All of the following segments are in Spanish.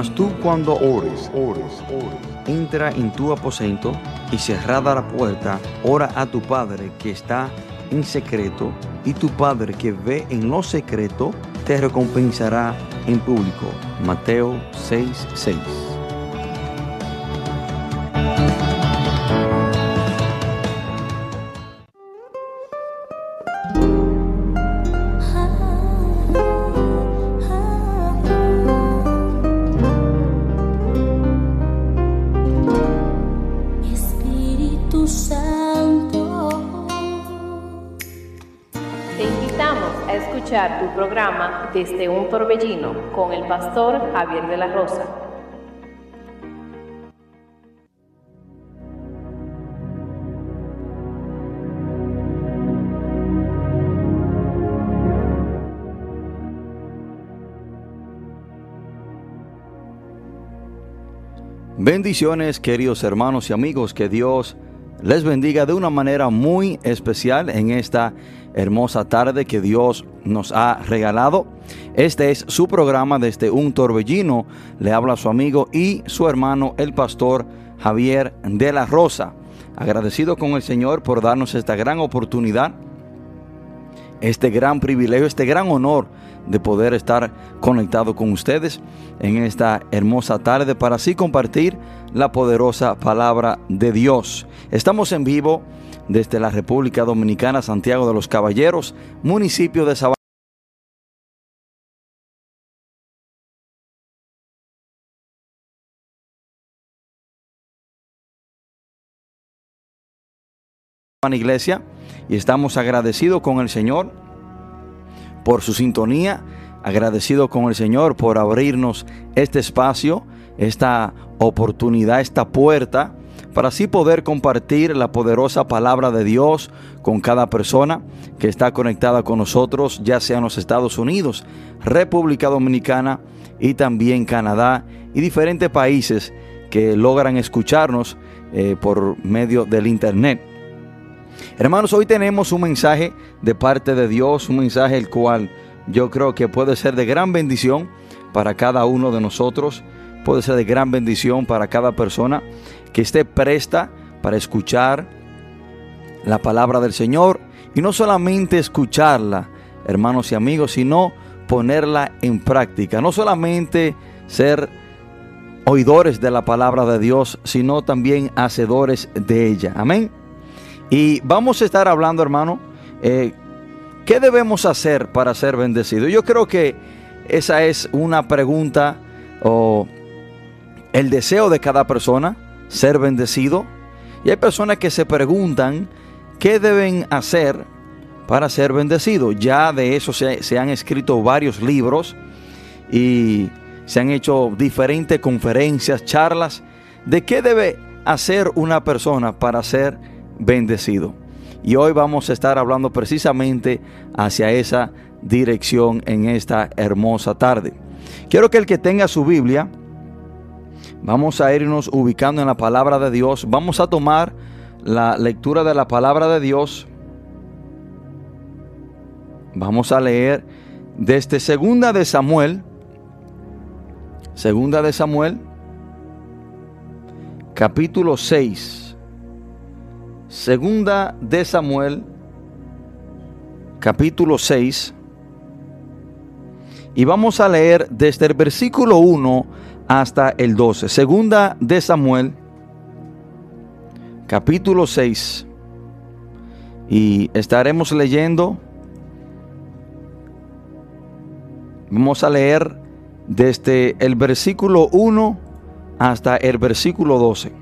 Mas tú cuando ores, ores, ores, entra en tu aposento y cerrada la puerta, ora a tu Padre que está en secreto, y tu Padre que ve en lo secreto, te recompensará en público. Mateo 6:6 6. Tu programa Desde un Torbellino con el pastor Javier de la Rosa. Bendiciones queridos hermanos y amigos, que Dios les bendiga de una manera muy especial en esta hermosa tarde que Dios nos ha regalado. Este es su programa desde un torbellino. Le habla su amigo y su hermano el pastor Javier de la Rosa. Agradecido con el Señor por darnos esta gran oportunidad, este gran privilegio, este gran honor de poder estar conectado con ustedes en esta hermosa tarde para así compartir la poderosa palabra de Dios. Estamos en vivo desde la República Dominicana, Santiago de los Caballeros, municipio de Sabana. Iglesia y estamos agradecidos con el Señor por su sintonía, agradecido con el Señor por abrirnos este espacio, esta oportunidad, esta puerta, para así poder compartir la poderosa palabra de Dios con cada persona que está conectada con nosotros, ya sea en los Estados Unidos, República Dominicana y también Canadá y diferentes países que logran escucharnos eh, por medio del Internet. Hermanos, hoy tenemos un mensaje de parte de Dios, un mensaje el cual yo creo que puede ser de gran bendición para cada uno de nosotros, puede ser de gran bendición para cada persona que esté presta para escuchar la palabra del Señor y no solamente escucharla, hermanos y amigos, sino ponerla en práctica, no solamente ser oidores de la palabra de Dios, sino también hacedores de ella. Amén. Y vamos a estar hablando, hermano, eh, ¿qué debemos hacer para ser bendecidos? Yo creo que esa es una pregunta o el deseo de cada persona, ser bendecido. Y hay personas que se preguntan qué deben hacer para ser bendecidos. Ya de eso se, se han escrito varios libros y se han hecho diferentes conferencias, charlas de qué debe hacer una persona para ser bendecido. Y hoy vamos a estar hablando precisamente hacia esa dirección en esta hermosa tarde. Quiero que el que tenga su Biblia, vamos a irnos ubicando en la palabra de Dios. Vamos a tomar la lectura de la palabra de Dios. Vamos a leer desde segunda de Samuel. Segunda de Samuel, capítulo 6 Segunda de Samuel, capítulo 6. Y vamos a leer desde el versículo 1 hasta el 12. Segunda de Samuel, capítulo 6. Y estaremos leyendo. Vamos a leer desde el versículo 1 hasta el versículo 12.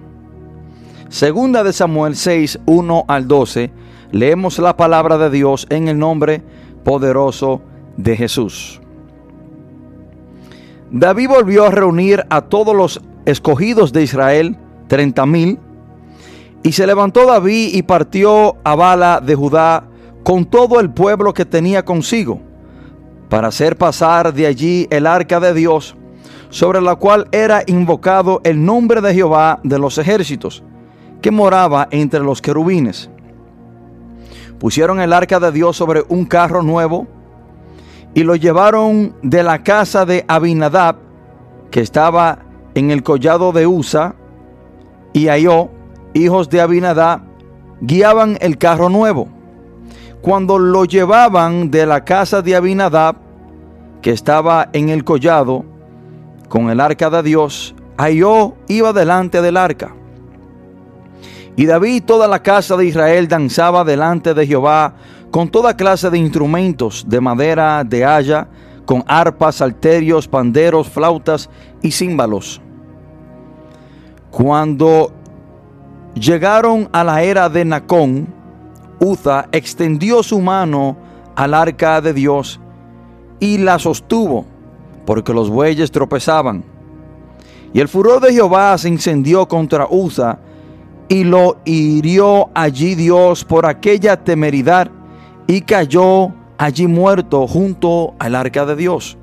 Segunda de Samuel 6, 1 al 12, leemos la palabra de Dios en el nombre poderoso de Jesús. David volvió a reunir a todos los escogidos de Israel, treinta mil, y se levantó David y partió a Bala de Judá con todo el pueblo que tenía consigo, para hacer pasar de allí el arca de Dios, sobre la cual era invocado el nombre de Jehová de los ejércitos que moraba entre los querubines. Pusieron el arca de Dios sobre un carro nuevo y lo llevaron de la casa de Abinadab, que estaba en el collado de Usa, y Ayó, hijos de Abinadab, guiaban el carro nuevo. Cuando lo llevaban de la casa de Abinadab, que estaba en el collado, con el arca de Dios, Ayó iba delante del arca. Y David y toda la casa de Israel danzaba delante de Jehová con toda clase de instrumentos de madera, de haya, con arpas, salterios, panderos, flautas y címbalos. Cuando llegaron a la era de Nacón, Uza extendió su mano al arca de Dios y la sostuvo, porque los bueyes tropezaban. Y el furor de Jehová se incendió contra Uza, y lo hirió allí Dios por aquella temeridad, y cayó allí muerto junto al arca de Dios.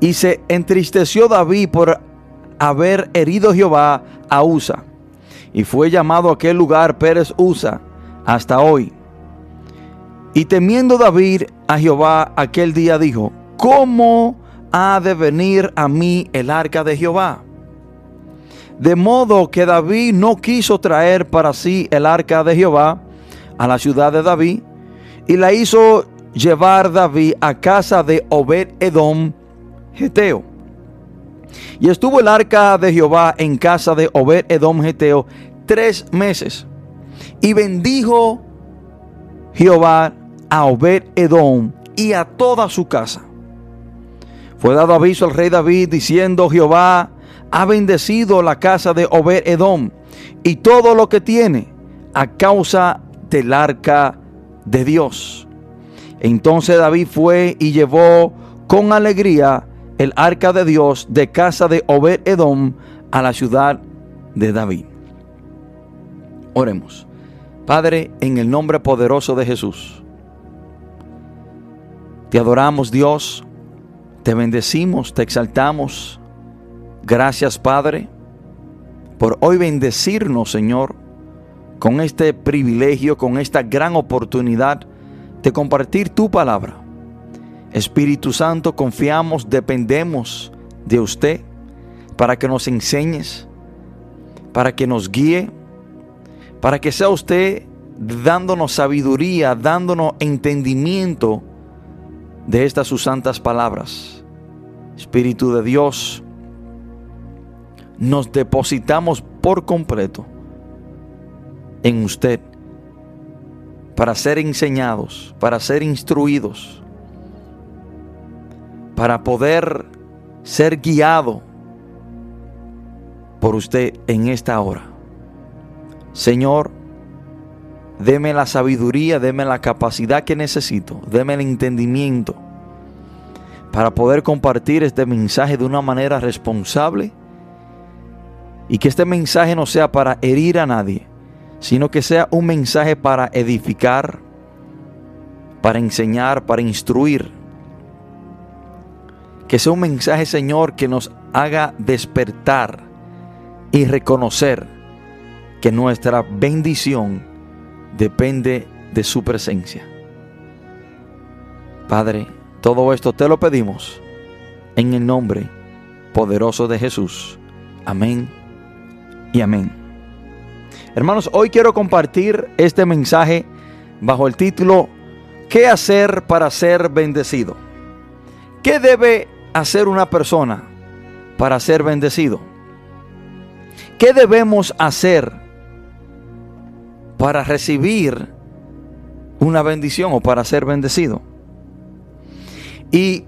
Y se entristeció David por haber herido Jehová a Usa. Y fue llamado aquel lugar Pérez Usa hasta hoy. Y temiendo David a Jehová aquel día dijo, ¿cómo ha de venir a mí el arca de Jehová? De modo que David no quiso traer para sí el arca de Jehová a la ciudad de David y la hizo llevar David a casa de Obed Edom, Geteo. Y estuvo el arca de Jehová en casa de Obed Edom, Geteo, tres meses. Y bendijo Jehová a Obed Edom y a toda su casa. Fue dado aviso al rey David diciendo, Jehová ha bendecido la casa de Obed Edom y todo lo que tiene a causa del arca de Dios. Entonces David fue y llevó con alegría el arca de Dios de casa de Obed Edom a la ciudad de David. Oremos. Padre, en el nombre poderoso de Jesús, te adoramos Dios, te bendecimos, te exaltamos. Gracias Padre por hoy bendecirnos Señor con este privilegio, con esta gran oportunidad de compartir tu palabra. Espíritu Santo, confiamos, dependemos de usted para que nos enseñes, para que nos guíe, para que sea usted dándonos sabiduría, dándonos entendimiento de estas sus santas palabras. Espíritu de Dios, nos depositamos por completo en usted para ser enseñados, para ser instruidos, para poder ser guiado por usted en esta hora. Señor, deme la sabiduría, deme la capacidad que necesito, deme el entendimiento para poder compartir este mensaje de una manera responsable y que este mensaje no sea para herir a nadie, sino que sea un mensaje para edificar, para enseñar, para instruir. Que sea un mensaje, Señor, que nos haga despertar y reconocer que nuestra bendición depende de su presencia. Padre, todo esto te lo pedimos en el nombre poderoso de Jesús. Amén y amén. Hermanos, hoy quiero compartir este mensaje bajo el título ¿Qué hacer para ser bendecido? ¿Qué debe hacer una persona para ser bendecido? ¿Qué debemos hacer para recibir una bendición o para ser bendecido? Y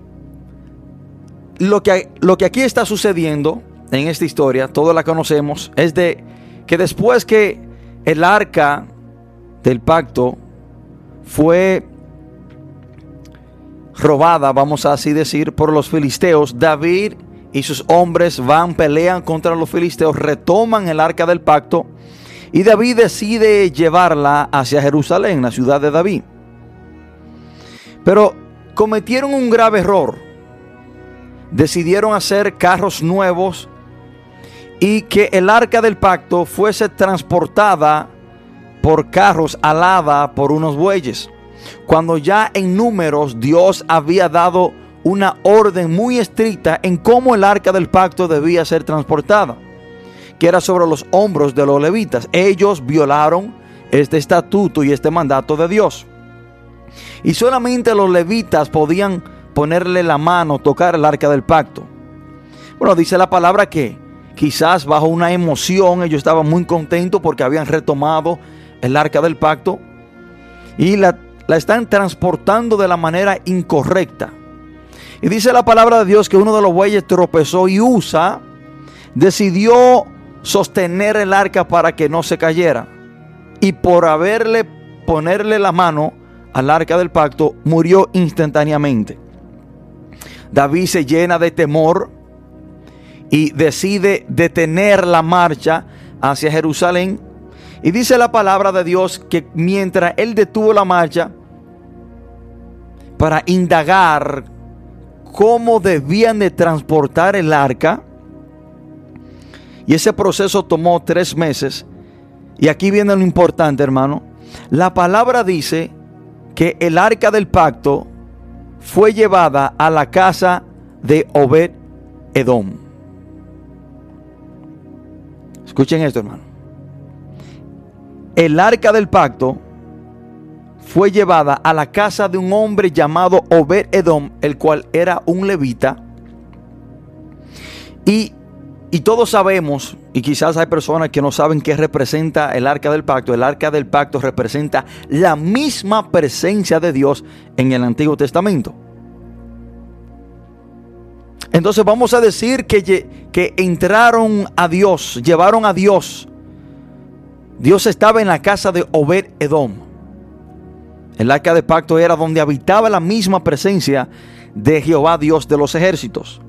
lo que, lo que aquí está sucediendo en esta historia, todos la conocemos, es de que después que el arca del pacto fue robada, vamos a así decir, por los filisteos, David y sus hombres van, pelean contra los filisteos, retoman el arca del pacto y David decide llevarla hacia Jerusalén, la ciudad de David. Pero cometieron un grave error. Decidieron hacer carros nuevos y que el arca del pacto fuese transportada por carros alada por unos bueyes. Cuando ya en números Dios había dado una orden muy estricta en cómo el arca del pacto debía ser transportada, que era sobre los hombros de los levitas. Ellos violaron este estatuto y este mandato de Dios. Y solamente los levitas podían ponerle la mano, tocar el arca del pacto. Bueno, dice la palabra que quizás bajo una emoción ellos estaban muy contentos porque habían retomado el arca del pacto y la, la están transportando de la manera incorrecta. Y dice la palabra de Dios que uno de los bueyes tropezó y Usa decidió sostener el arca para que no se cayera. Y por haberle ponerle la mano al arca del pacto, murió instantáneamente. David se llena de temor y decide detener la marcha hacia Jerusalén. Y dice la palabra de Dios que mientras él detuvo la marcha para indagar cómo debían de transportar el arca, y ese proceso tomó tres meses, y aquí viene lo importante hermano, la palabra dice que el arca del pacto fue llevada a la casa de Obed Edom. Escuchen esto, hermano. El arca del pacto fue llevada a la casa de un hombre llamado Obed Edom, el cual era un levita. Y, y todos sabemos, y quizás hay personas que no saben qué representa el arca del pacto. El arca del pacto representa la misma presencia de Dios en el Antiguo Testamento. Entonces vamos a decir que, que entraron a Dios, llevaron a Dios. Dios estaba en la casa de Obed Edom. El arca de pacto era donde habitaba la misma presencia de Jehová, Dios de los ejércitos.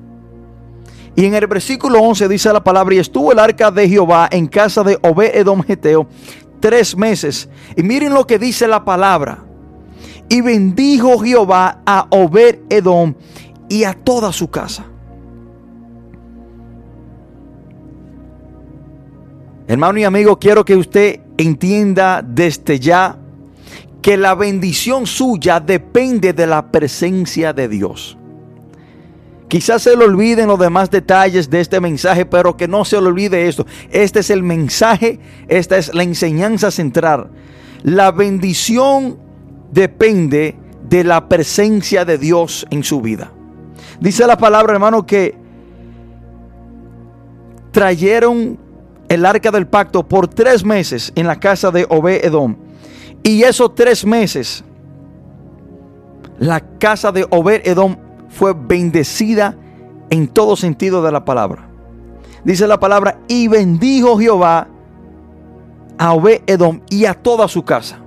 Y en el versículo 11 dice la palabra, y estuvo el arca de Jehová en casa de Obed Edom Geteo tres meses. Y miren lo que dice la palabra. Y bendijo Jehová a Obed Edom y a toda su casa. Hermano y amigo, quiero que usted entienda desde ya que la bendición suya depende de la presencia de Dios. Quizás se le olviden los demás detalles de este mensaje, pero que no se le olvide esto. Este es el mensaje, esta es la enseñanza central. La bendición depende de la presencia de Dios en su vida. Dice la palabra, hermano, que trajeron el arca del pacto por tres meses en la casa de Obed Edom. Y esos tres meses, la casa de Obed Edom fue bendecida en todo sentido de la palabra. Dice la palabra, y bendijo Jehová a Obed Edom y a toda su casa.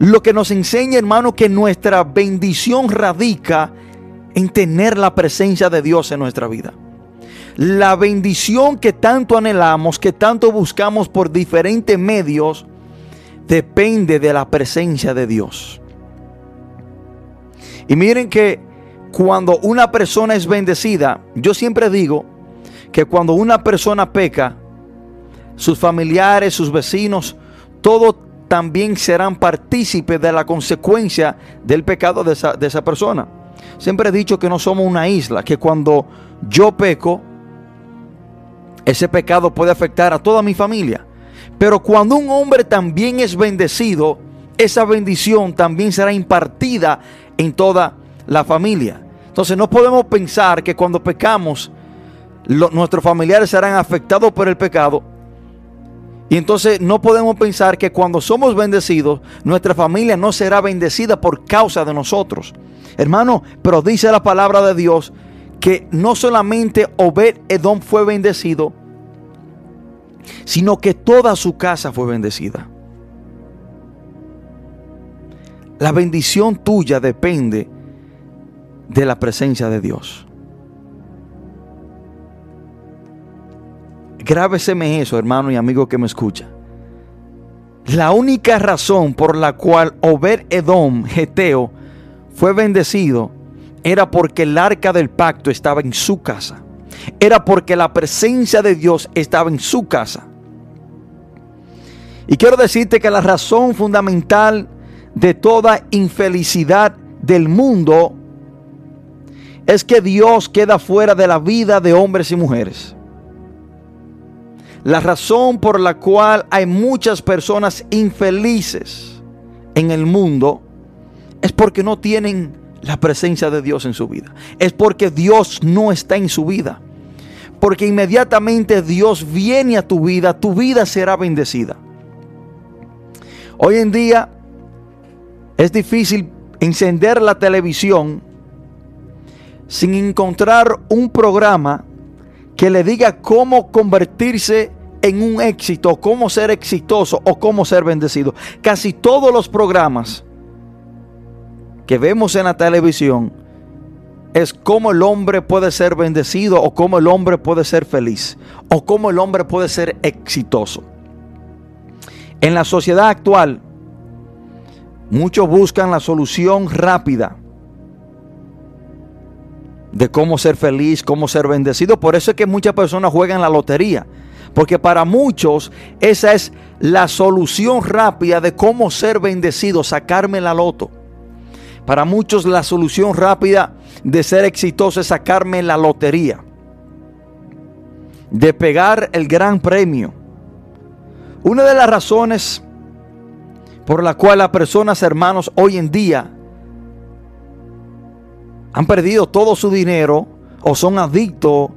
Lo que nos enseña, hermano, que nuestra bendición radica en tener la presencia de Dios en nuestra vida. La bendición que tanto anhelamos, que tanto buscamos por diferentes medios, depende de la presencia de Dios. Y miren que cuando una persona es bendecida, yo siempre digo que cuando una persona peca, sus familiares, sus vecinos, todos también serán partícipes de la consecuencia del pecado de esa, de esa persona. Siempre he dicho que no somos una isla, que cuando yo peco, ese pecado puede afectar a toda mi familia. Pero cuando un hombre también es bendecido, esa bendición también será impartida en toda la familia. Entonces no podemos pensar que cuando pecamos, nuestros familiares serán afectados por el pecado. Y entonces no podemos pensar que cuando somos bendecidos, nuestra familia no será bendecida por causa de nosotros. Hermano, pero dice la palabra de Dios que no solamente Obed Edom fue bendecido, sino que toda su casa fue bendecida. La bendición tuya depende de la presencia de Dios. Grábeseme eso, hermano y amigo que me escucha. La única razón por la cual Obed Edom, Geteo, fue bendecido era porque el arca del pacto estaba en su casa. Era porque la presencia de Dios estaba en su casa. Y quiero decirte que la razón fundamental de toda infelicidad del mundo es que Dios queda fuera de la vida de hombres y mujeres. La razón por la cual hay muchas personas infelices en el mundo es porque no tienen la presencia de Dios en su vida. Es porque Dios no está en su vida. Porque inmediatamente Dios viene a tu vida, tu vida será bendecida. Hoy en día es difícil encender la televisión sin encontrar un programa que le diga cómo convertirse en un éxito, cómo ser exitoso o cómo ser bendecido. Casi todos los programas que vemos en la televisión es cómo el hombre puede ser bendecido o cómo el hombre puede ser feliz o cómo el hombre puede ser exitoso. En la sociedad actual, muchos buscan la solución rápida de cómo ser feliz, cómo ser bendecido. Por eso es que muchas personas juegan la lotería. Porque para muchos esa es la solución rápida de cómo ser bendecido, sacarme la loto. Para muchos la solución rápida de ser exitoso es sacarme la lotería. De pegar el gran premio. Una de las razones por la cual las personas, hermanos, hoy en día han perdido todo su dinero o son adictos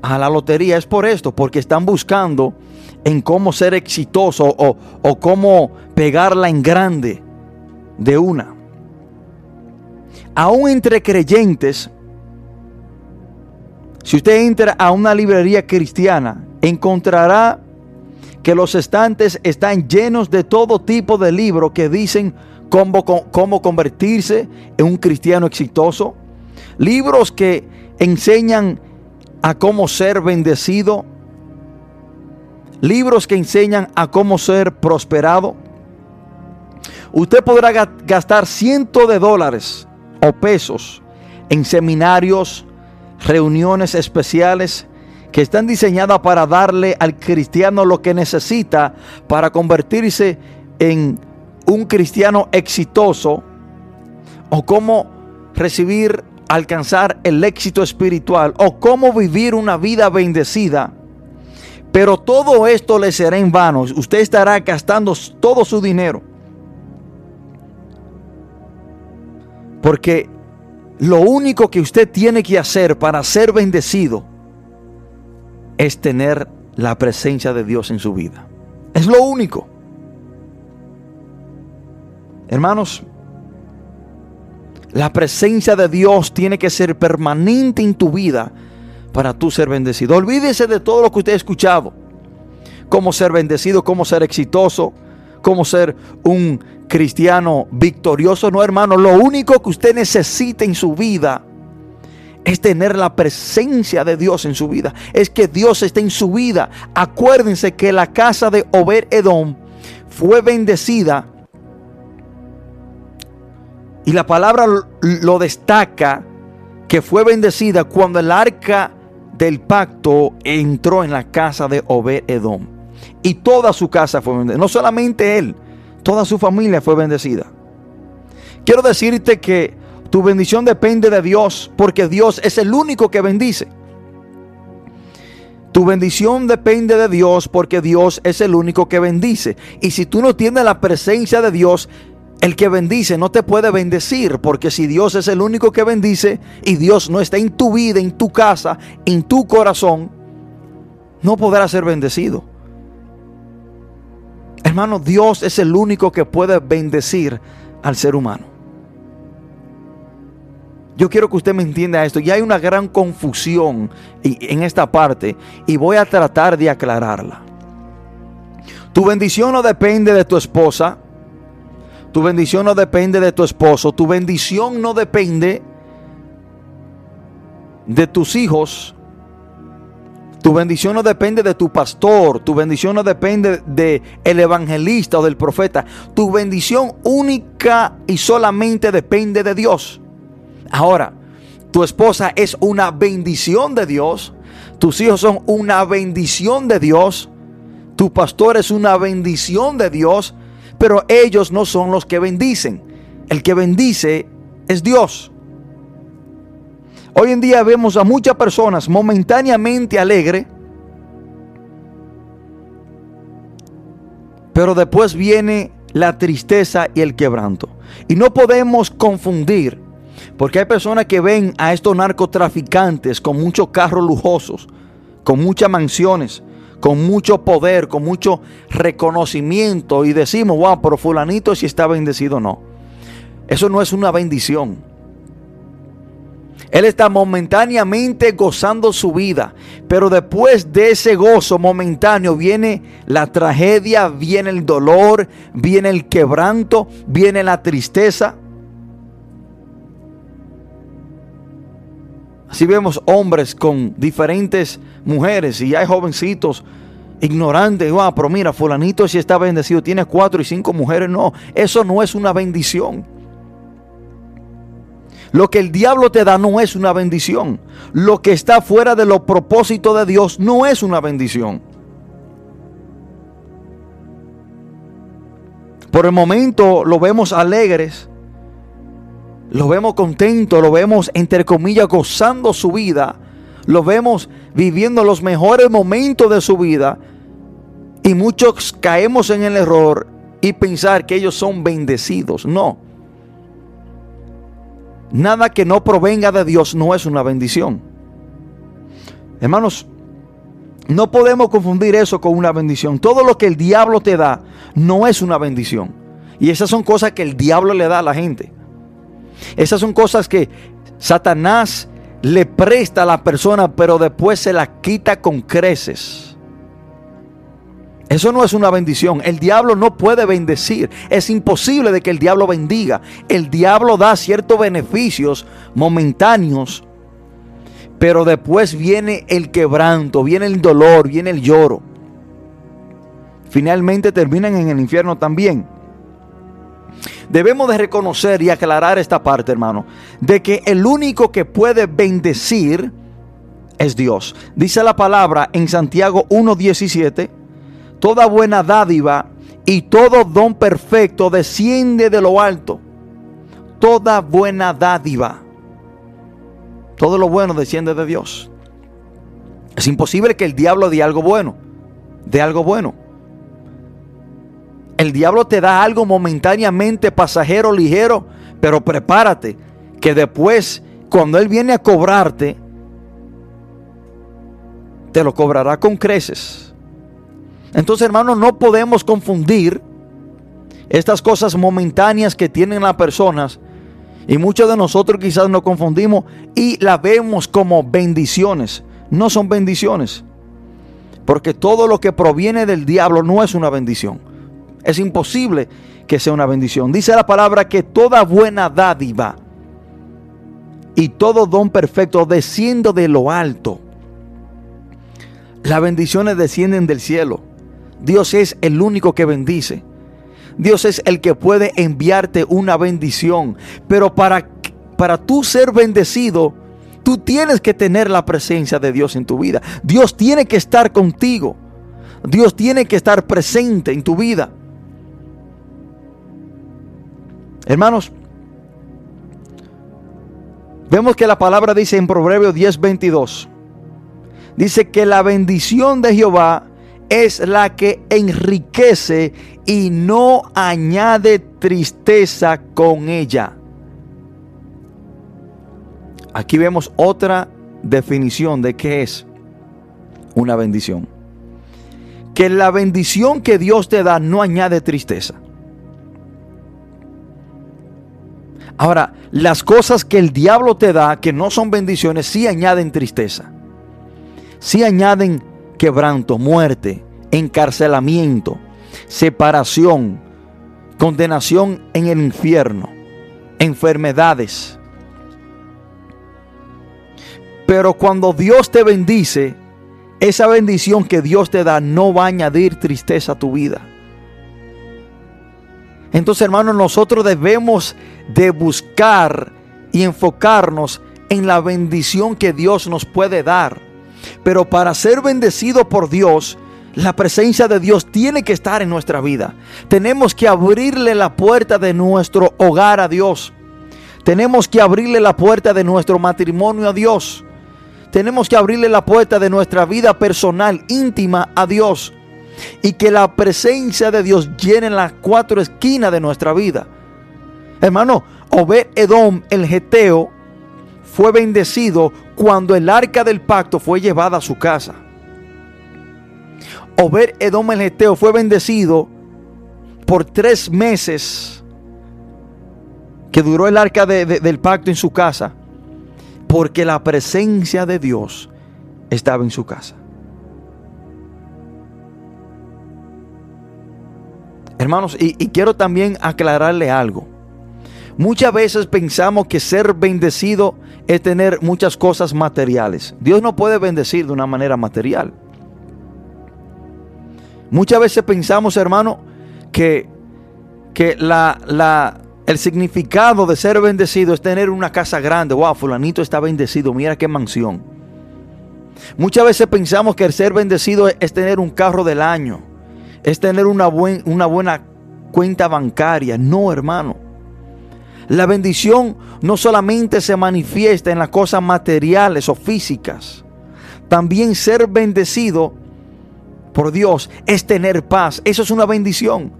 a la lotería es por esto, porque están buscando en cómo ser exitoso o, o cómo pegarla en grande de una. Aún entre creyentes, si usted entra a una librería cristiana, encontrará que los estantes están llenos de todo tipo de libros que dicen cómo, cómo convertirse en un cristiano exitoso. Libros que enseñan a cómo ser bendecido. Libros que enseñan a cómo ser prosperado. Usted podrá gastar cientos de dólares o pesos en seminarios, reuniones especiales que están diseñadas para darle al cristiano lo que necesita para convertirse en un cristiano exitoso o cómo recibir, alcanzar el éxito espiritual o cómo vivir una vida bendecida. Pero todo esto le será en vano. Usted estará gastando todo su dinero. Porque lo único que usted tiene que hacer para ser bendecido es tener la presencia de Dios en su vida. Es lo único. Hermanos, la presencia de Dios tiene que ser permanente en tu vida para tú ser bendecido. Olvídese de todo lo que usted ha escuchado. Cómo ser bendecido, cómo ser exitoso, cómo ser un cristiano victorioso. No, hermano, lo único que usted necesita en su vida es tener la presencia de Dios en su vida. Es que Dios esté en su vida. Acuérdense que la casa de Ober Edom fue bendecida. Y la palabra lo destaca que fue bendecida cuando el arca del pacto entró en la casa de Obed Edom. Y toda su casa fue bendecida. No solamente él, toda su familia fue bendecida. Quiero decirte que tu bendición depende de Dios porque Dios es el único que bendice. Tu bendición depende de Dios porque Dios es el único que bendice. Y si tú no tienes la presencia de Dios, el que bendice no te puede bendecir, porque si Dios es el único que bendice y Dios no está en tu vida, en tu casa, en tu corazón, no podrás ser bendecido. Hermano, Dios es el único que puede bendecir al ser humano. Yo quiero que usted me entienda esto. Y hay una gran confusión en esta parte y voy a tratar de aclararla. Tu bendición no depende de tu esposa. Tu bendición no depende de tu esposo. Tu bendición no depende de tus hijos. Tu bendición no depende de tu pastor, tu bendición no depende de el evangelista o del profeta. Tu bendición única y solamente depende de Dios. Ahora, tu esposa es una bendición de Dios, tus hijos son una bendición de Dios, tu pastor es una bendición de Dios, pero ellos no son los que bendicen. El que bendice es Dios. Hoy en día vemos a muchas personas momentáneamente alegres, pero después viene la tristeza y el quebranto. Y no podemos confundir, porque hay personas que ven a estos narcotraficantes con muchos carros lujosos, con muchas mansiones, con mucho poder, con mucho reconocimiento y decimos, wow, pero fulanito si está bendecido o no. Eso no es una bendición. Él está momentáneamente gozando su vida, pero después de ese gozo momentáneo viene la tragedia, viene el dolor, viene el quebranto, viene la tristeza. Así vemos hombres con diferentes mujeres y hay jovencitos ignorantes. Wow, pero mira, fulanito si está bendecido, tiene cuatro y cinco mujeres. No, eso no es una bendición. Lo que el diablo te da no es una bendición. Lo que está fuera de los propósitos de Dios no es una bendición. Por el momento lo vemos alegres, lo vemos contentos, lo vemos entre comillas gozando su vida, lo vemos viviendo los mejores momentos de su vida y muchos caemos en el error y pensar que ellos son bendecidos. No. Nada que no provenga de Dios no es una bendición. Hermanos, no podemos confundir eso con una bendición. Todo lo que el diablo te da no es una bendición. Y esas son cosas que el diablo le da a la gente. Esas son cosas que Satanás le presta a la persona, pero después se la quita con creces. Eso no es una bendición. El diablo no puede bendecir. Es imposible de que el diablo bendiga. El diablo da ciertos beneficios momentáneos, pero después viene el quebranto, viene el dolor, viene el lloro. Finalmente terminan en el infierno también. Debemos de reconocer y aclarar esta parte, hermano, de que el único que puede bendecir es Dios. Dice la palabra en Santiago 1.17 toda buena dádiva y todo don perfecto desciende de lo alto. Toda buena dádiva. Todo lo bueno desciende de Dios. Es imposible que el diablo dé algo bueno. De algo bueno. El diablo te da algo momentáneamente pasajero, ligero, pero prepárate que después, cuando él viene a cobrarte, te lo cobrará con creces. Entonces, hermanos, no podemos confundir estas cosas momentáneas que tienen las personas. Y muchos de nosotros quizás nos confundimos y las vemos como bendiciones. No son bendiciones. Porque todo lo que proviene del diablo no es una bendición. Es imposible que sea una bendición. Dice la palabra que toda buena dádiva y todo don perfecto desciende de lo alto. Las bendiciones descienden del cielo. Dios es el único que bendice. Dios es el que puede enviarte una bendición. Pero para, para tú ser bendecido, tú tienes que tener la presencia de Dios en tu vida. Dios tiene que estar contigo. Dios tiene que estar presente en tu vida. Hermanos, vemos que la palabra dice en Proverbios 10:22. Dice que la bendición de Jehová es la que enriquece y no añade tristeza con ella. Aquí vemos otra definición de qué es una bendición. Que la bendición que Dios te da no añade tristeza. Ahora, las cosas que el diablo te da, que no son bendiciones, sí añaden tristeza. Sí añaden quebranto, muerte, encarcelamiento, separación, condenación en el infierno, enfermedades. Pero cuando Dios te bendice, esa bendición que Dios te da no va a añadir tristeza a tu vida. Entonces, hermanos, nosotros debemos de buscar y enfocarnos en la bendición que Dios nos puede dar. Pero para ser bendecido por Dios, la presencia de Dios tiene que estar en nuestra vida. Tenemos que abrirle la puerta de nuestro hogar a Dios. Tenemos que abrirle la puerta de nuestro matrimonio a Dios. Tenemos que abrirle la puerta de nuestra vida personal, íntima a Dios. Y que la presencia de Dios llene las cuatro esquinas de nuestra vida. Hermano, Obed Edom, el Geteo, fue bendecido cuando el arca del pacto fue llevada a su casa. Obed Edom el Geteo fue bendecido por tres meses que duró el arca del pacto en su casa, porque la presencia de Dios estaba en su casa. Hermanos, y quiero también aclararle algo. Muchas veces pensamos que ser bendecido es tener muchas cosas materiales. Dios no puede bendecir de una manera material. Muchas veces pensamos, hermano, que, que la, la, el significado de ser bendecido es tener una casa grande. Wow, fulanito está bendecido, mira qué mansión. Muchas veces pensamos que el ser bendecido es, tener un carro del año, es tener una, buen, una buena cuenta bancaria. No, hermano. La bendición no solamente se manifiesta en las cosas materiales o físicas. También ser bendecido por Dios es tener paz. Eso es una bendición.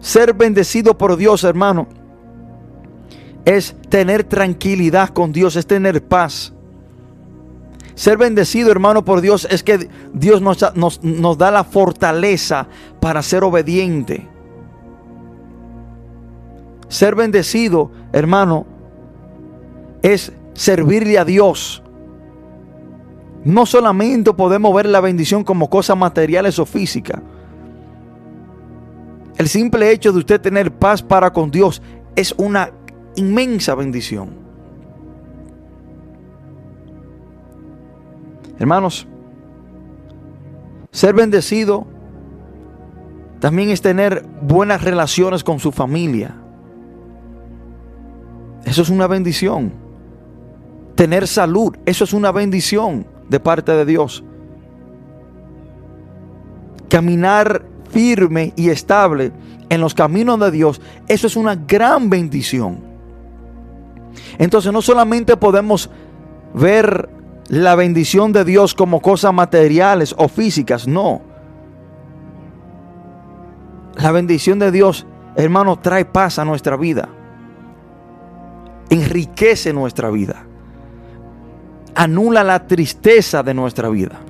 Ser bendecido por Dios, hermano, es tener tranquilidad con Dios, es tener paz. Ser bendecido, hermano, por Dios es que Dios nos, da la fortaleza para ser obediente. Ser bendecido, hermano, es servirle a Dios. No solamente podemos ver la bendición como cosas materiales o físicas. El simple hecho de usted tener paz para con Dios es una inmensa bendición. Hermanos, ser bendecido también es tener buenas relaciones con su familia. Eso es una bendición. Tener salud, eso es una bendición de parte de Dios. Caminar firme y estable en los caminos de Dios, eso es una gran bendición. Entonces no solamente podemos ver la bendición de Dios como cosas materiales o físicas, no. La bendición de Dios, hermano, trae paz a nuestra vida enriquece nuestra vida, anula la tristeza de nuestra vida.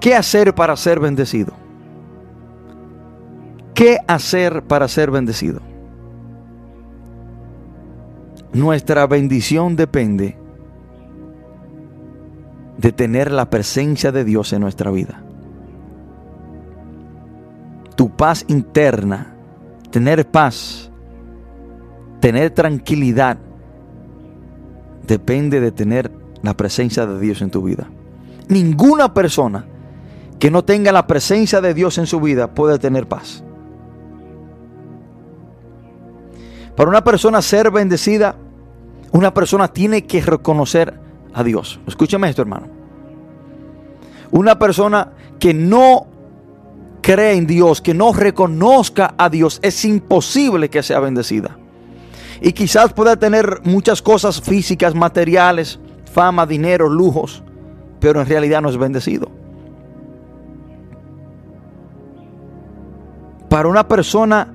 ¿Qué hacer para ser bendecido? ¿Qué hacer para ser bendecido? Nuestra bendición depende de tener la presencia de Dios en nuestra vida. Tu paz interna tener paz, tener tranquilidad, depende de tener la presencia de Dios en tu vida. Ninguna persona que no tenga la presencia de Dios en su vida puede tener paz. Para una persona ser bendecida, una persona tiene que reconocer a Dios. Escúchame esto, hermano. Una persona que no cree en Dios, que no reconozca a Dios, es imposible que sea bendecida. Y quizás pueda tener muchas cosas físicas, materiales, fama, dinero, lujos, pero en realidad no es bendecido. Para una persona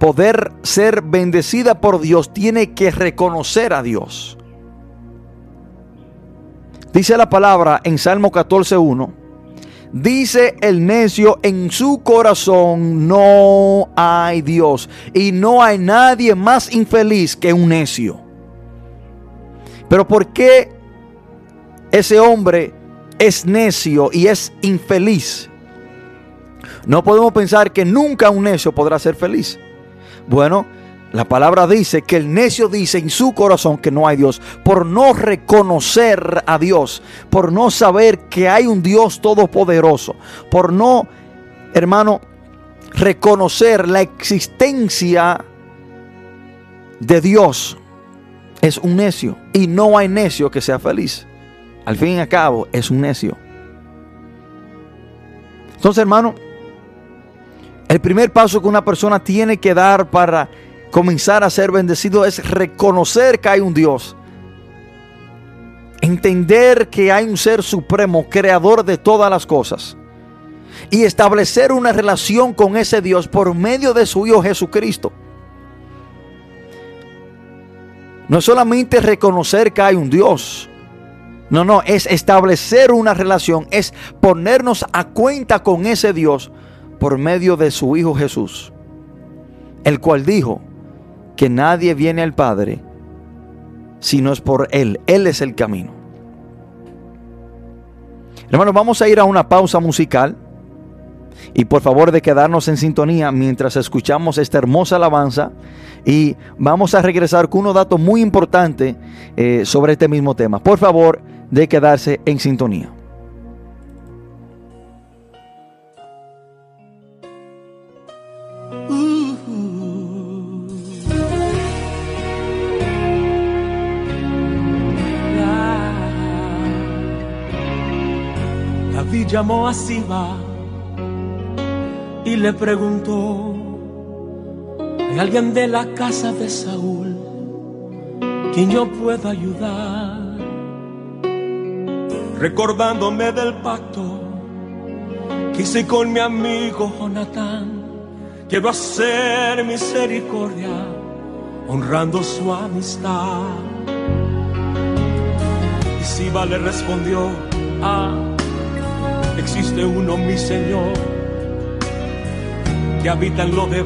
poder ser bendecida por Dios, tiene que reconocer a Dios. Dice la palabra en Salmo 14.1 Dice el necio en su corazón, no hay Dios. Y no hay nadie más infeliz que un necio. Pero ¿por qué ese hombre es necio y es infeliz? No podemos pensar que nunca un necio podrá ser feliz. Bueno, la palabra dice que el necio dice en su corazón que no hay Dios, por no reconocer a Dios, por no saber que hay un Dios todopoderoso, por no, hermano, reconocer la existencia de Dios. Es un necio y no hay necio que sea feliz. Al fin y al cabo, es un necio. Entonces, hermano, El primer paso que una persona tiene que dar para comenzar a ser bendecido es reconocer que hay un Dios. Entender que hay un ser supremo, creador de todas las cosas. Y establecer una relación con ese Dios por medio de su Hijo Jesucristo. No es solamente reconocer que hay un Dios. No, no, es establecer una relación, es ponernos a cuenta con ese Dios por medio de su Hijo Jesús, el cual dijo que nadie viene al Padre si no es por Él. Él es el camino. Hermanos, vamos a ir a una pausa musical. Y por favor de quedarnos en sintonía mientras escuchamos esta hermosa alabanza. Y vamos a regresar con unos datos muy importantes eh, sobre este mismo tema. Por favor de quedarse en sintonía. Llamó a Siba y le preguntó, ¿hay alguien de la casa de Saúl quien yo pueda ayudar? Recordándome del pacto que hice con mi amigo Jonatán, quiero hacer misericordia honrando su amistad. Y Siba le respondió, ah, existe uno, mi Señor, que habita en lo de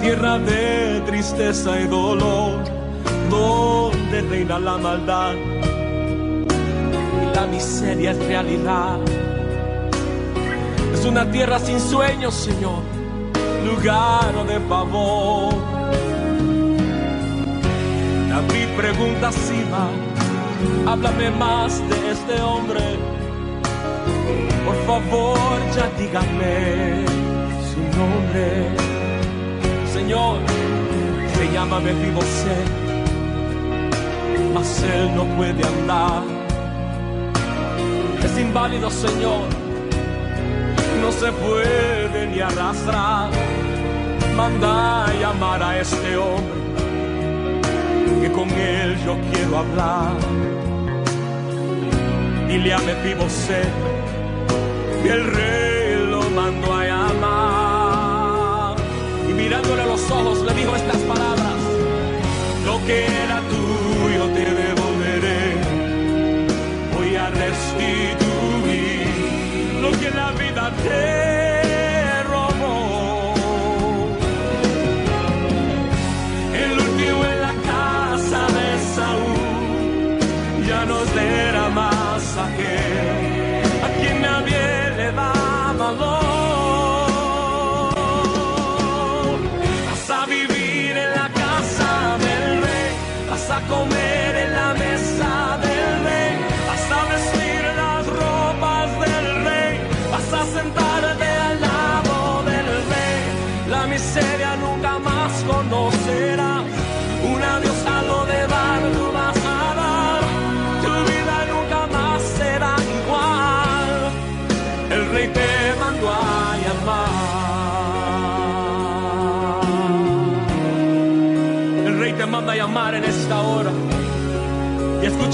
tierra de tristeza y dolor, donde reina la maldad y la miseria es realidad. Es una tierra sin sueños, Señor, lugar de pavor. David pregunta si va, háblame más de este hombre. Por favor, ya dígame su nombre. Señor, se llama Mefiboset, mas él no puede andar. Es inválido, Señor, no se puede ni arrastrar. Manda llamar a este hombre, que con él yo quiero hablar. Dile a Mefiboset y el rey lo mandó a llamar. Y mirándole a los ojos le dijo estas palabras: Lo que era tuyo te devolveré. Voy a restituir lo que la vida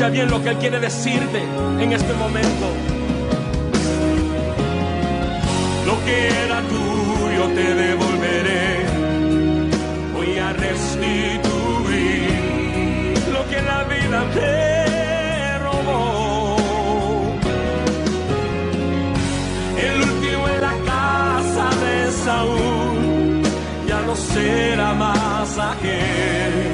escucha bien lo que él quiere decirte en este momento. Lo que era tuyo te devolveré. Voy a restituir lo que la vida te robó. El último en la casa de Saúl ya no será más aquel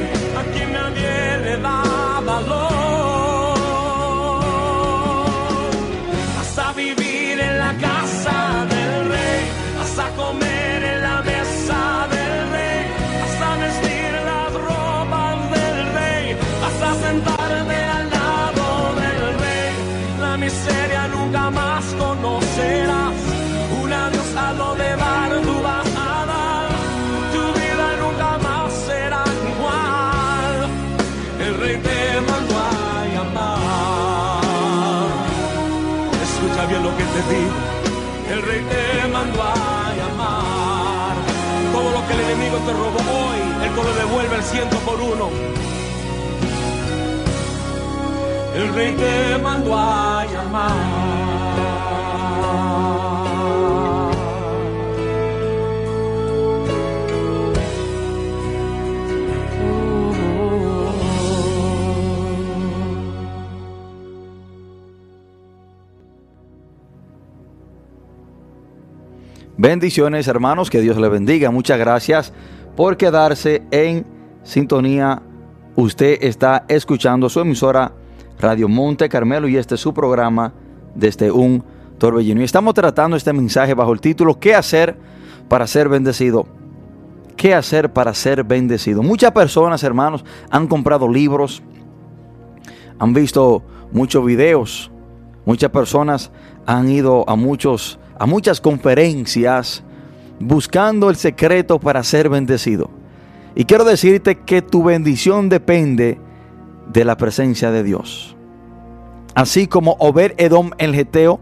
te robó hoy, él te lo devuelve al ciento por uno. El rey te mandó a llamar. Bendiciones hermanos, que Dios le bendiga. Muchas gracias por quedarse en sintonía. Usted está escuchando su emisora Radio Monte Carmelo y este es su programa desde un torbellino. Y estamos tratando este mensaje bajo el título ¿Qué hacer para ser bendecido? ¿Qué hacer para ser bendecido? Muchas personas, hermanos, han comprado libros, han visto muchos videos, muchas personas han ido a muchos a muchas conferencias buscando el secreto para ser bendecido. Y quiero decirte que tu bendición depende de la presencia de Dios. Así como Ober Edom el Geteo,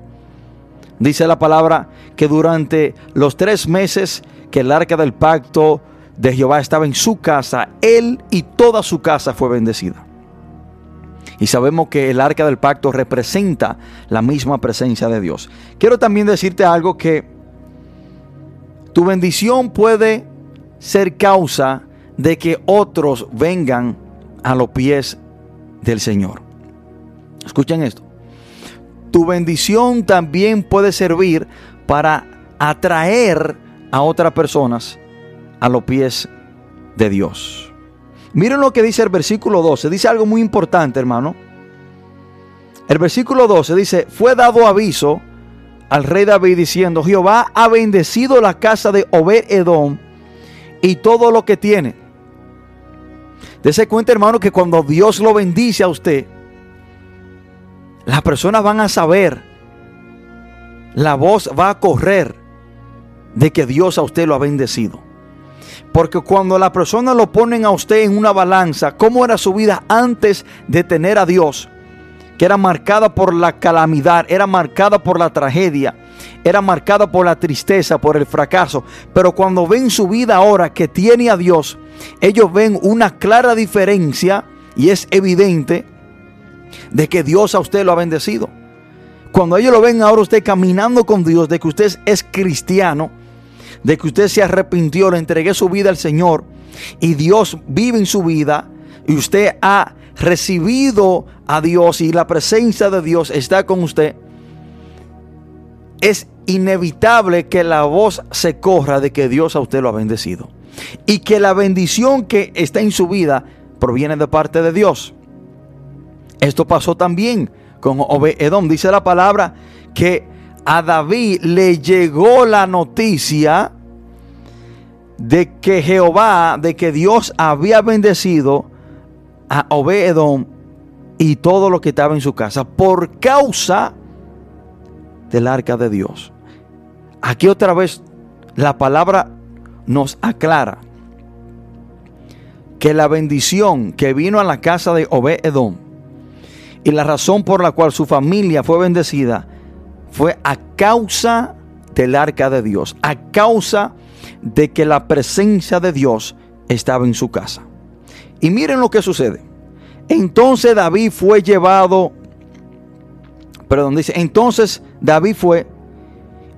dice la palabra que durante los tres meses que el arca del pacto de Jehová estaba en su casa, él y toda su casa fue bendecida. Y sabemos que el arca del pacto representa la misma presencia de Dios. Quiero también decirte algo que tu bendición puede ser causa de que otros vengan a los pies del Señor. Escuchen esto. Tu bendición también puede servir para atraer a otras personas a los pies de Dios. Miren lo que dice el versículo 12. Dice algo muy importante, hermano. El versículo 12 dice, fue dado aviso al rey David diciendo, Jehová ha bendecido la casa de Obed Edom y todo lo que tiene. Dese cuenta, hermano, que cuando Dios lo bendice a usted, las personas van a saber, la voz va a correr de que Dios a usted lo ha bendecido. Porque cuando la persona lo ponen a usted en una balanza, ¿cómo era su vida antes de tener a Dios? Que era marcada por la calamidad, era marcada por la tragedia, era marcada por la tristeza, por el fracaso. Pero cuando ven su vida ahora que tiene a Dios, ellos ven una clara diferencia y es evidente de que Dios a usted lo ha bendecido. Cuando ellos lo ven ahora usted caminando con Dios, de que usted es cristiano, de que usted se arrepintió, le entregué su vida al Señor y Dios vive en su vida y usted ha recibido a Dios y la presencia de Dios está con usted, es inevitable que la voz se corra de que Dios a usted lo ha bendecido y que la bendición que está en su vida proviene de parte de Dios. Esto pasó también con Edom. Dice la palabra que a David le llegó la noticia de que Jehová, de que Dios había bendecido a Obedom y todo lo que estaba en su casa por causa del arca de Dios. Aquí otra vez la palabra nos aclara que la bendición que vino a la casa de Obed-Edom y la razón por la cual su familia fue bendecida fue a causa del arca de Dios, a causa de que la presencia de Dios estaba en su casa. Y miren lo que sucede. Entonces David fue llevado, perdón, dice, entonces David fue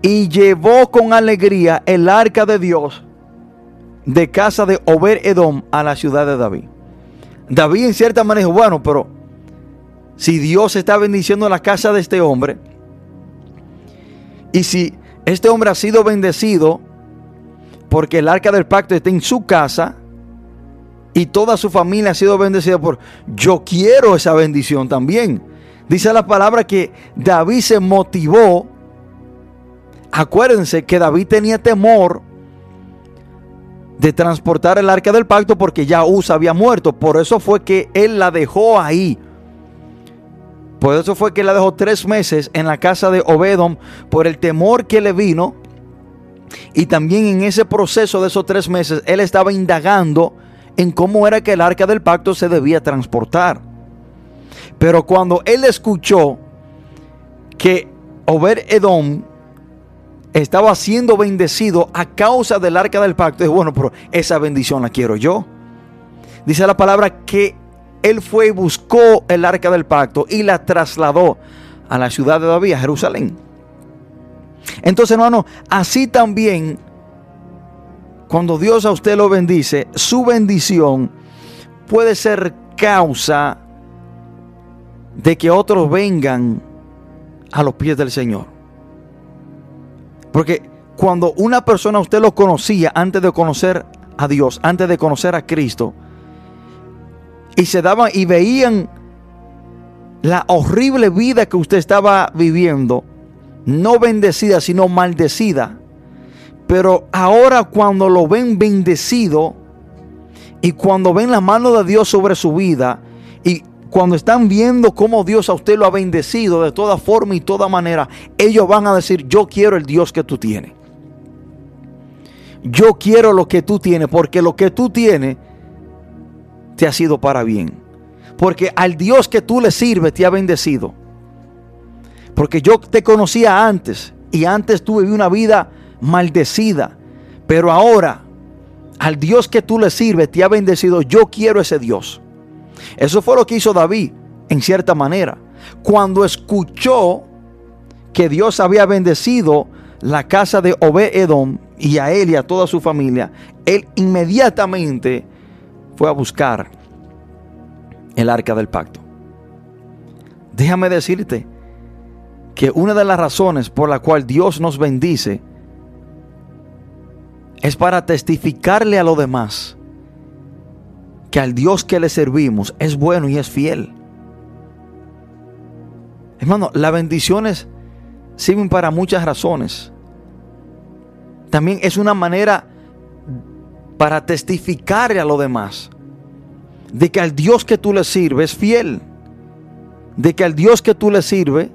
y llevó con alegría el arca de Dios de casa de Ober Edom a la ciudad de David. David en cierta manera dijo, bueno, pero si Dios está bendiciendo la casa de este hombre, y si este hombre ha sido bendecido porque el arca del pacto está en su casa y toda su familia ha sido bendecida por, yo quiero esa bendición también. Dice la palabra que David se motivó. Acuérdense que David tenía temor de transportar el arca del pacto porque ya Usa había muerto. Por eso fue que él la dejó ahí. Por eso fue que la dejó tres meses en la casa de Obedom por el temor que le vino. Y también en ese proceso de esos tres meses, él estaba indagando en cómo era que el arca del pacto se debía transportar. Pero cuando él escuchó que Obed Edom estaba siendo bendecido a causa del arca del pacto. Dijo, bueno, pero esa bendición la quiero yo. Dice la palabra que él fue y buscó el arca del pacto y la trasladó a la ciudad de David, a Jerusalén. Entonces, hermano, así también, cuando Dios a usted lo bendice, su bendición puede ser causa de que otros vengan a los pies del Señor. Porque cuando una persona usted lo conocía antes de conocer a Dios, antes de conocer a Cristo, y se daban y veían la horrible vida que usted estaba viviendo, no bendecida, sino maldecida. Pero ahora cuando lo ven bendecido y cuando ven la mano de Dios sobre su vida y cuando están viendo cómo Dios a usted lo ha bendecido de toda forma y toda manera, ellos van a decir, yo quiero el Dios que tú tienes. Yo quiero lo que tú tienes, porque lo que tú tienes te ha sido para bien. Porque al Dios que tú le sirves te ha bendecido. Porque yo te conocía antes y antes tuve una vida maldecida. Pero ahora al Dios que tú le sirves te ha bendecido. Yo quiero ese Dios. Eso fue lo que hizo David en cierta manera. Cuando escuchó que Dios había bendecido la casa de Obed-Edom y a él y a toda su familia, él inmediatamente fue a buscar el arca del pacto. Déjame decirte que una de las razones por la cual Dios nos bendice es para testificarle a los demás que al Dios que le servimos es bueno y es fiel. Hermano, las bendiciones sirven para muchas razones. También es una manera para testificarle a los demás de que al Dios que tú le sirves es fiel. De que al Dios que tú le sirves,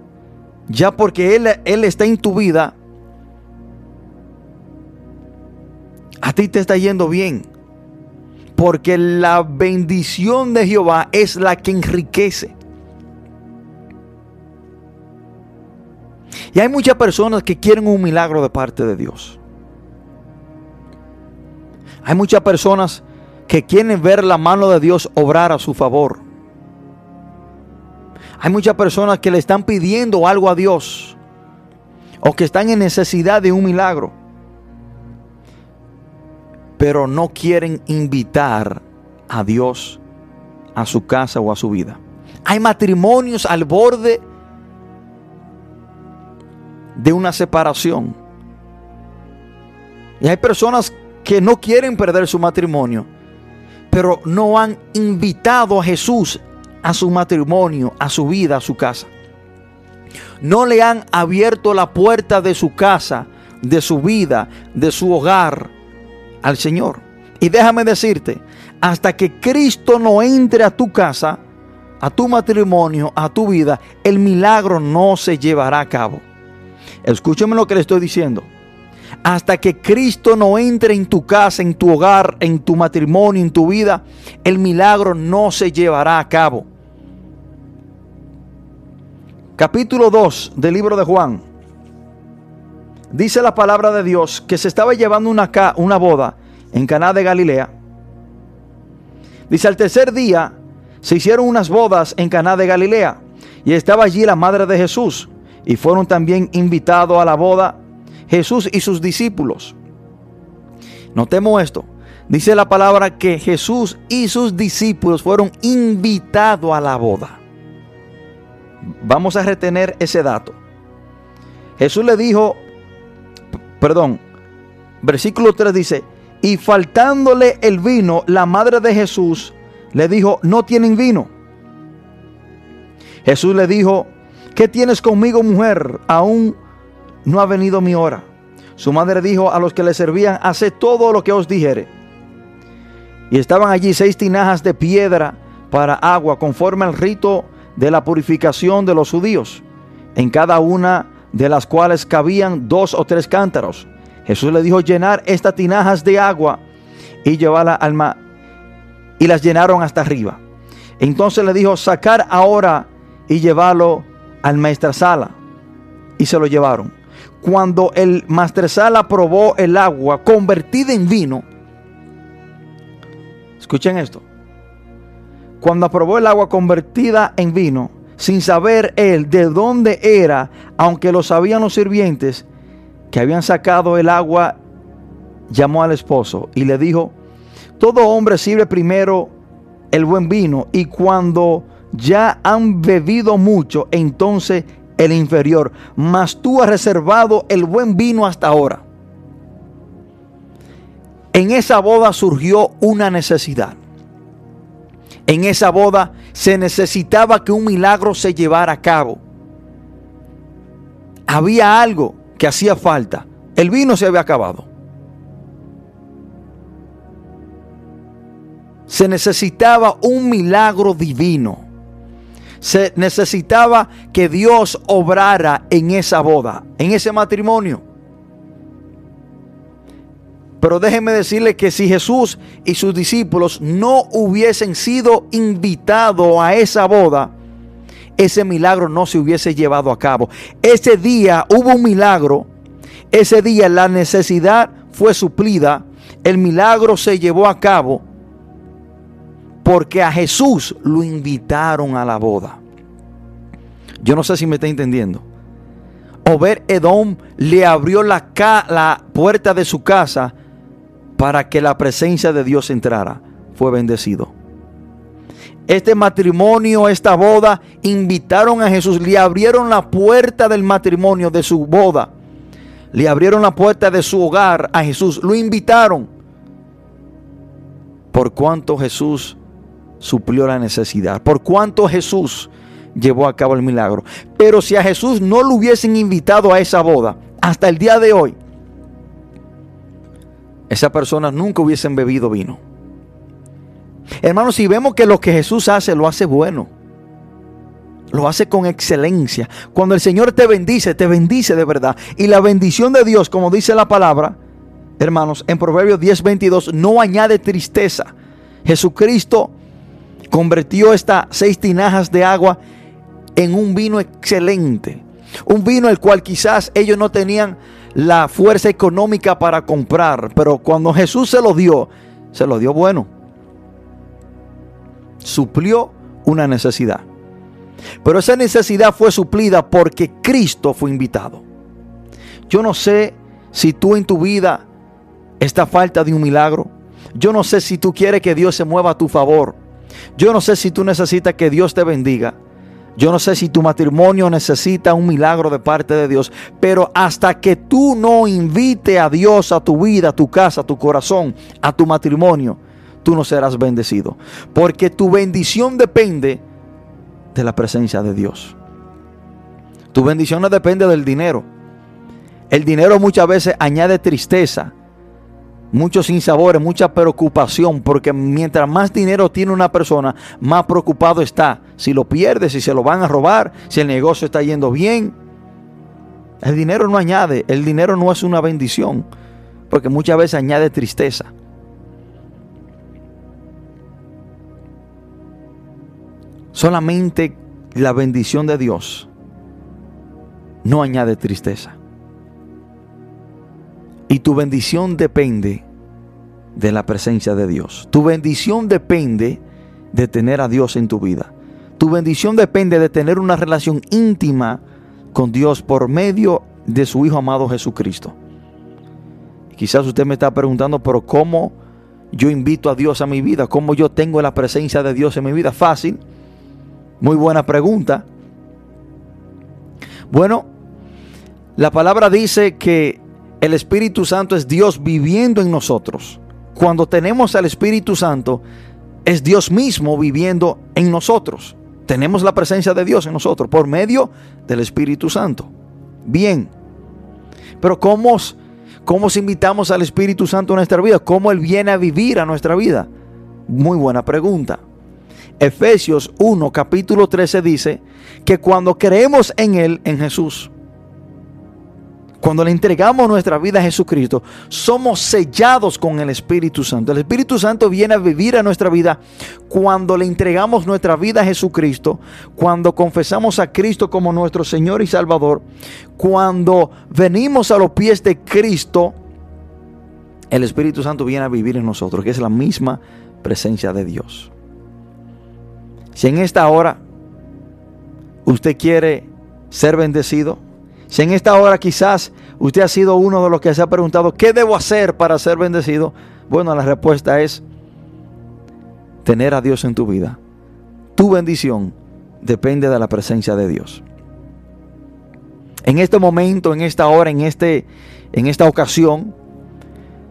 ya porque Él, Él está en tu vida, a ti te está yendo bien. Porque la bendición de Jehová es la que enriquece. Y hay muchas personas que quieren un milagro de parte de Dios. Hay muchas personas que quieren ver la mano de Dios obrar a su favor. Hay muchas personas que le están pidiendo algo a Dios o que están en necesidad de un milagro, pero no quieren invitar a Dios a su casa o a su vida. Hay matrimonios al borde de una separación. Y hay personas que no quieren perder su matrimonio, pero no han invitado a Jesús a su matrimonio, a su vida, a su casa. No le han abierto la puerta de su casa, de su vida, de su hogar al Señor. Y déjame decirte, hasta que Cristo no entre a tu casa, a tu matrimonio, a tu vida, el milagro no se llevará a cabo. Escúcheme lo que le estoy diciendo. Hasta que Cristo no entre en tu casa, en tu hogar, en tu matrimonio, en tu vida, el milagro no se llevará a cabo. Capítulo 2 del libro de Juan. Dice la palabra de Dios que se estaba llevando una, una boda en Caná de Galilea. Dice al tercer día se hicieron unas bodas en Caná de Galilea y estaba allí la madre de Jesús y fueron también invitados a la boda Jesús y sus discípulos. Notemos esto. Dice la palabra que Jesús y sus discípulos fueron invitados a la boda. Vamos a retener ese dato. Jesús le dijo, perdón, versículo 3 dice, y faltándole el vino, la madre de Jesús le dijo, no tienen vino. Jesús le dijo, ¿qué tienes conmigo mujer? Aún no ha venido mi hora. Su madre dijo a los que le servían, haced todo lo que os dijere. Y estaban allí seis tinajas de piedra para agua, conforme al rito de la purificación de los judíos, en cada una de las cuales cabían dos o tres cántaros. Jesús le dijo llenar estas tinajas de agua y llevarla al mar. Y las llenaron hasta arriba. Entonces le dijo, sacar ahora y llevarlo al sala Y se lo llevaron. cuando el maestresala probó el agua convertida en vino, escuchen esto, cuando aprobó el agua convertida en vino, sin saber él de dónde era, aunque lo sabían los sirvientes que habían sacado el agua, llamó al esposo y le dijo, todo hombre sirve primero el buen vino y cuando ya han bebido mucho, entonces el inferior, mas tú has reservado el buen vino hasta ahora. En esa boda surgió una necesidad. En esa boda se necesitaba que un milagro se llevara a cabo. Había algo que hacía falta. El vino se había acabado. Se necesitaba un milagro divino. Se necesitaba que Dios obrara en esa boda, en ese matrimonio. Pero déjenme decirle que si Jesús y sus discípulos no hubiesen sido invitados a esa boda, ese milagro no se hubiese llevado a cabo. Ese día hubo un milagro, ese día la necesidad fue suplida, el milagro se llevó a cabo porque a Jesús lo invitaron a la boda. Yo no sé si me está entendiendo. Ober Edom le abrió la, la puerta de su casa para que la presencia de Dios entrara. Fue bendecido. Este matrimonio, esta boda, invitaron a Jesús, le abrieron la puerta del matrimonio, de su boda. Le abrieron la puerta de su hogar a Jesús. Lo invitaron. Por cuanto Jesús suplió la necesidad. Por cuanto Jesús llevó a cabo el milagro. Pero si a Jesús no lo hubiesen invitado a esa boda, hasta el día de hoy, esas personas nunca hubiesen bebido vino. Hermanos, si vemos que lo que Jesús hace, lo hace bueno. Lo hace con excelencia. Cuando el Señor te bendice, te bendice de verdad. Y la bendición de Dios, como dice la palabra, hermanos, en Proverbios 10:22, no añade tristeza. Jesucristo convirtió estas seis tinajas de agua en un vino excelente. Un vino el cual quizás ellos no tenían la fuerza económica para comprar, pero cuando Jesús se lo dio, se lo dio bueno. Suplió una necesidad. Pero esa necesidad fue suplida porque Cristo fue invitado. Yo no sé si tú en tu vida está falta de un milagro. Yo no sé si tú quieres que Dios se mueva a tu favor. Yo no sé si tú necesitas que Dios te bendiga. Yo no sé si tu matrimonio necesita un milagro de parte de Dios, pero hasta que tú no invite a Dios a tu vida, a tu casa, a tu corazón, a tu matrimonio, tú no serás bendecido. Porque tu bendición depende de la presencia de Dios. Tu bendición no depende del dinero. El dinero muchas veces añade tristeza, muchos sinsabores, mucha preocupación, porque mientras más dinero tiene una persona, más preocupado está. Si lo pierde, si se lo van a robar, si el negocio está yendo bien. El dinero no añade, el dinero no es una bendición, porque muchas veces añade tristeza. Solamente la bendición de Dios no añade tristeza. Y tu bendición depende de la presencia de Dios. Tu bendición depende de tener a Dios en tu vida. Tu bendición depende de tener una relación íntima con Dios por medio de su Hijo amado Jesucristo. Quizás usted me está preguntando, pero ¿cómo yo invito a Dios a mi vida? ¿Cómo yo tengo la presencia de Dios en mi vida? Fácil. Muy buena pregunta. Bueno, la palabra dice que el Espíritu Santo es Dios viviendo en nosotros. Cuando tenemos al Espíritu Santo, es Dios mismo viviendo en nosotros. Tenemos la presencia de Dios en nosotros por medio del Espíritu Santo. Bien. Pero ¿cómo, cómo invitamos al Espíritu Santo a nuestra vida? ¿Cómo Él viene a vivir a nuestra vida? Muy buena pregunta. Efesios 1, capítulo 13 dice que cuando creemos en Él, en Jesús, Cuando le entregamos nuestra vida a Jesucristo, somos sellados con el Espíritu Santo. El Espíritu Santo viene a vivir a nuestra vida cuando le entregamos nuestra vida a Jesucristo, cuando confesamos a Cristo como nuestro Señor y Salvador, cuando venimos a los pies de Cristo, el Espíritu Santo viene a vivir en nosotros, que es la misma presencia de Dios. Si en esta hora usted quiere ser bendecido, si en esta hora quizás usted ha sido uno de los que se ha preguntado, ¿qué debo hacer para ser bendecido? Bueno, la respuesta es tener a Dios en tu vida. Tu bendición depende de la presencia de Dios. En este momento, en esta hora, en, este, en esta ocasión,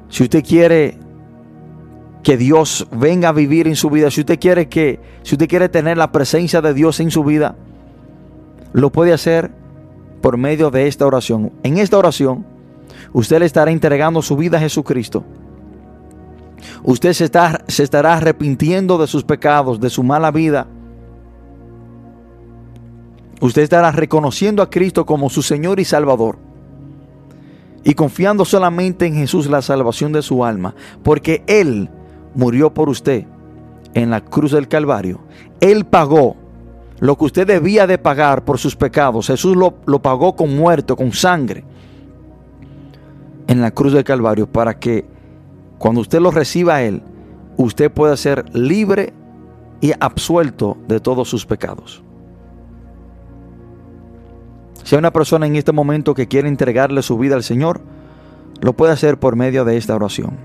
si usted quiere que Dios venga a vivir en su vida, si usted quiere que, si usted quiere tener la presencia de Dios en su vida, lo puede hacer por medio de esta oración. En esta oración, usted le estará entregando su vida a Jesucristo. Usted se, está, se estará arrepintiendo de sus pecados, de su mala vida. Usted estará reconociendo a Cristo como su Señor y Salvador. Y confiando solamente en Jesús la salvación de su alma. Porque Él murió por usted en la cruz del Calvario. Él pagó lo que usted debía de pagar por sus pecados, Jesús lo, lo pagó con muerte, con sangre, en la cruz del Calvario, para que cuando usted lo reciba a Él, usted pueda ser libre y absuelto de todos sus pecados. Si hay una persona en este momento que quiere entregarle su vida al Señor, lo puede hacer por medio de esta oración.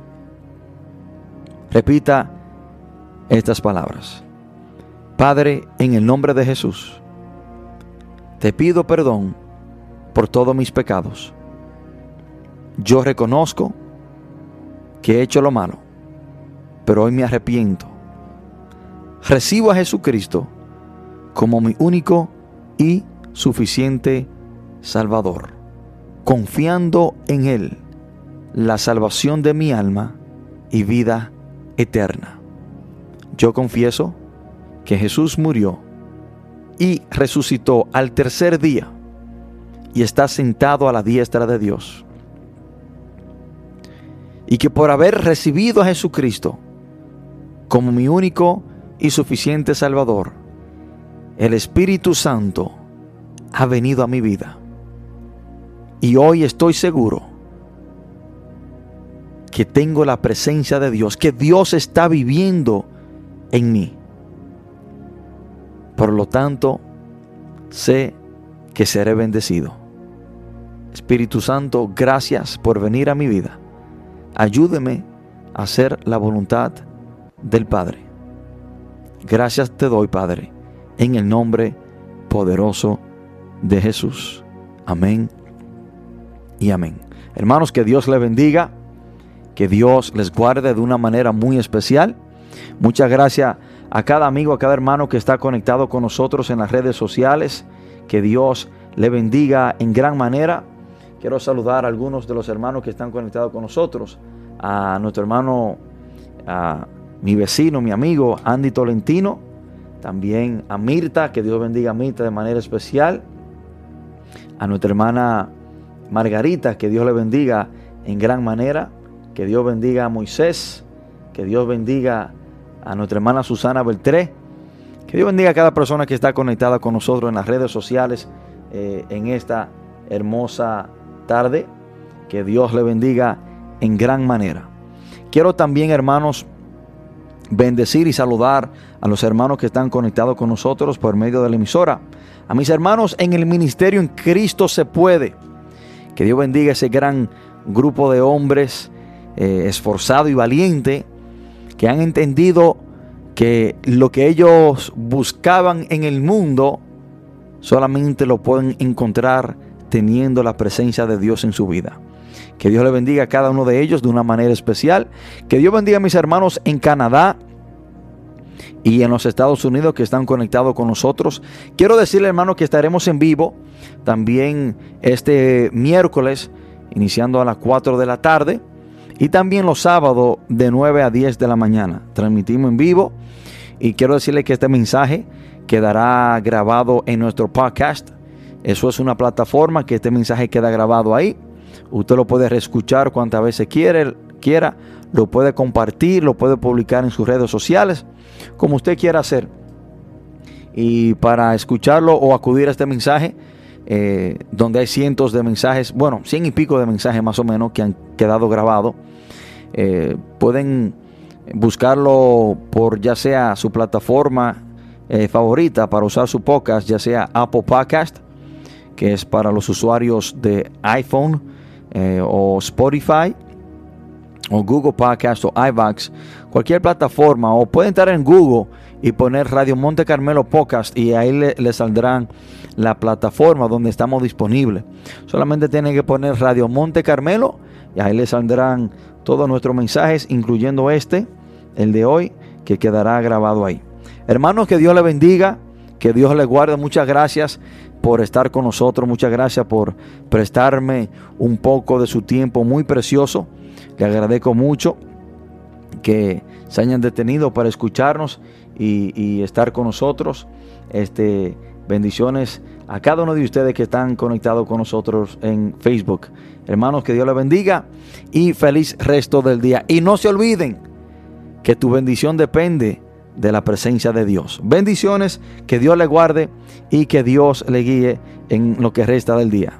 Repita estas palabras. Padre, en el nombre de Jesús, te pido perdón por todos mis pecados. Yo reconozco que he hecho lo malo, pero hoy me arrepiento. Recibo a Jesucristo como mi único y suficiente Salvador, confiando en Él la salvación de mi alma y vida eterna. Yo confieso que Jesús murió y resucitó al tercer día y está sentado a la diestra de Dios. Y que por haber recibido a Jesucristo como mi único y suficiente Salvador, el Espíritu Santo ha venido a mi vida. Y hoy estoy seguro que tengo la presencia de Dios, que Dios está viviendo en mí. Por lo tanto, sé que seré bendecido. Espíritu Santo, gracias por venir a mi vida. Ayúdeme a hacer la voluntad del Padre. Gracias te doy, Padre, en el nombre poderoso de Jesús. Amén y amén. Hermanos, que Dios les bendiga, que Dios les guarde de una manera muy especial. Muchas gracias a cada amigo, a cada hermano que está conectado con nosotros en las redes sociales. Que Dios le bendiga en gran manera. Quiero saludar a algunos de los hermanos que están conectados con nosotros. A nuestro hermano, a mi vecino, mi amigo Andy Tolentino. También a Mirta, que Dios bendiga a Mirta de manera especial. A nuestra hermana Margarita, que Dios le bendiga en gran manera. Que Dios bendiga a Moisés. Que Dios bendiga a nuestra hermana Susana Beltré. Que Dios bendiga a cada persona que está conectada con nosotros en las redes sociales eh, en esta hermosa tarde. Que Dios le bendiga en gran manera. Quiero también, hermanos, bendecir y saludar a los hermanos que están conectados con nosotros por medio de la emisora. A mis hermanos en el ministerio en Cristo se puede. Que Dios bendiga ese gran grupo de hombres eh, esforzado y valiente que han entendido que lo que ellos buscaban en el mundo solamente lo pueden encontrar teniendo la presencia de Dios en su vida. Que Dios le bendiga a cada uno de ellos de una manera especial. Que Dios bendiga a mis hermanos en Canadá y en los Estados Unidos que están conectados con nosotros. Quiero decirle, hermano, que estaremos en vivo también este miércoles, iniciando a las 4 de la tarde y también los sábados de 9 a 10 de la mañana. Transmitimos en vivo y quiero decirle que este mensaje quedará grabado en nuestro podcast. Eso es una plataforma que este mensaje queda grabado ahí. Usted lo puede reescuchar cuantas veces quiera, lo puede compartir, lo puede publicar en sus redes sociales, como usted quiera hacer. Y para escucharlo o acudir a este mensaje, eh, donde hay cientos de mensajes, bueno, cien y pico de mensajes más o menos que han quedado grabados, eh, pueden buscarlo por ya sea su plataforma eh, favorita para usar su podcast, ya sea Apple Podcast, que es para los usuarios de iPhone, o Spotify, o Google Podcast, o iVax, cualquier plataforma, o pueden entrar en Google y poner Radio Monte Carmelo Podcast y ahí le, saldrán la plataforma donde estamos disponibles. Solamente tienen que poner Radio Monte Carmelo y ahí le saldrán todos nuestros mensajes, incluyendo este, el de hoy, que quedará grabado ahí. Hermanos, que Dios le bendiga, que Dios le guarde. Muchas gracias por estar con nosotros, muchas gracias por prestarme un poco de su tiempo muy precioso. Le agradezco mucho que se hayan detenido para escucharnos y, estar con nosotros. Este, bendiciones a cada uno de ustedes que están conectados con nosotros en Facebook. Hermanos, que Dios les bendiga y feliz resto del día. Y no se olviden que tu bendición depende de la presencia de Dios. Bendiciones, que Dios le guarde y que Dios le guíe en lo que resta del día.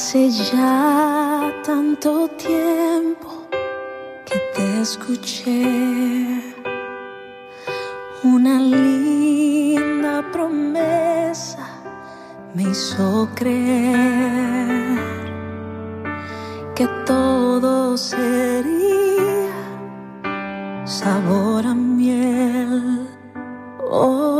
Hace ya tanto tiempo que te escuché. Una linda promesa me hizo creer que todo sería sabor a miel. Oh,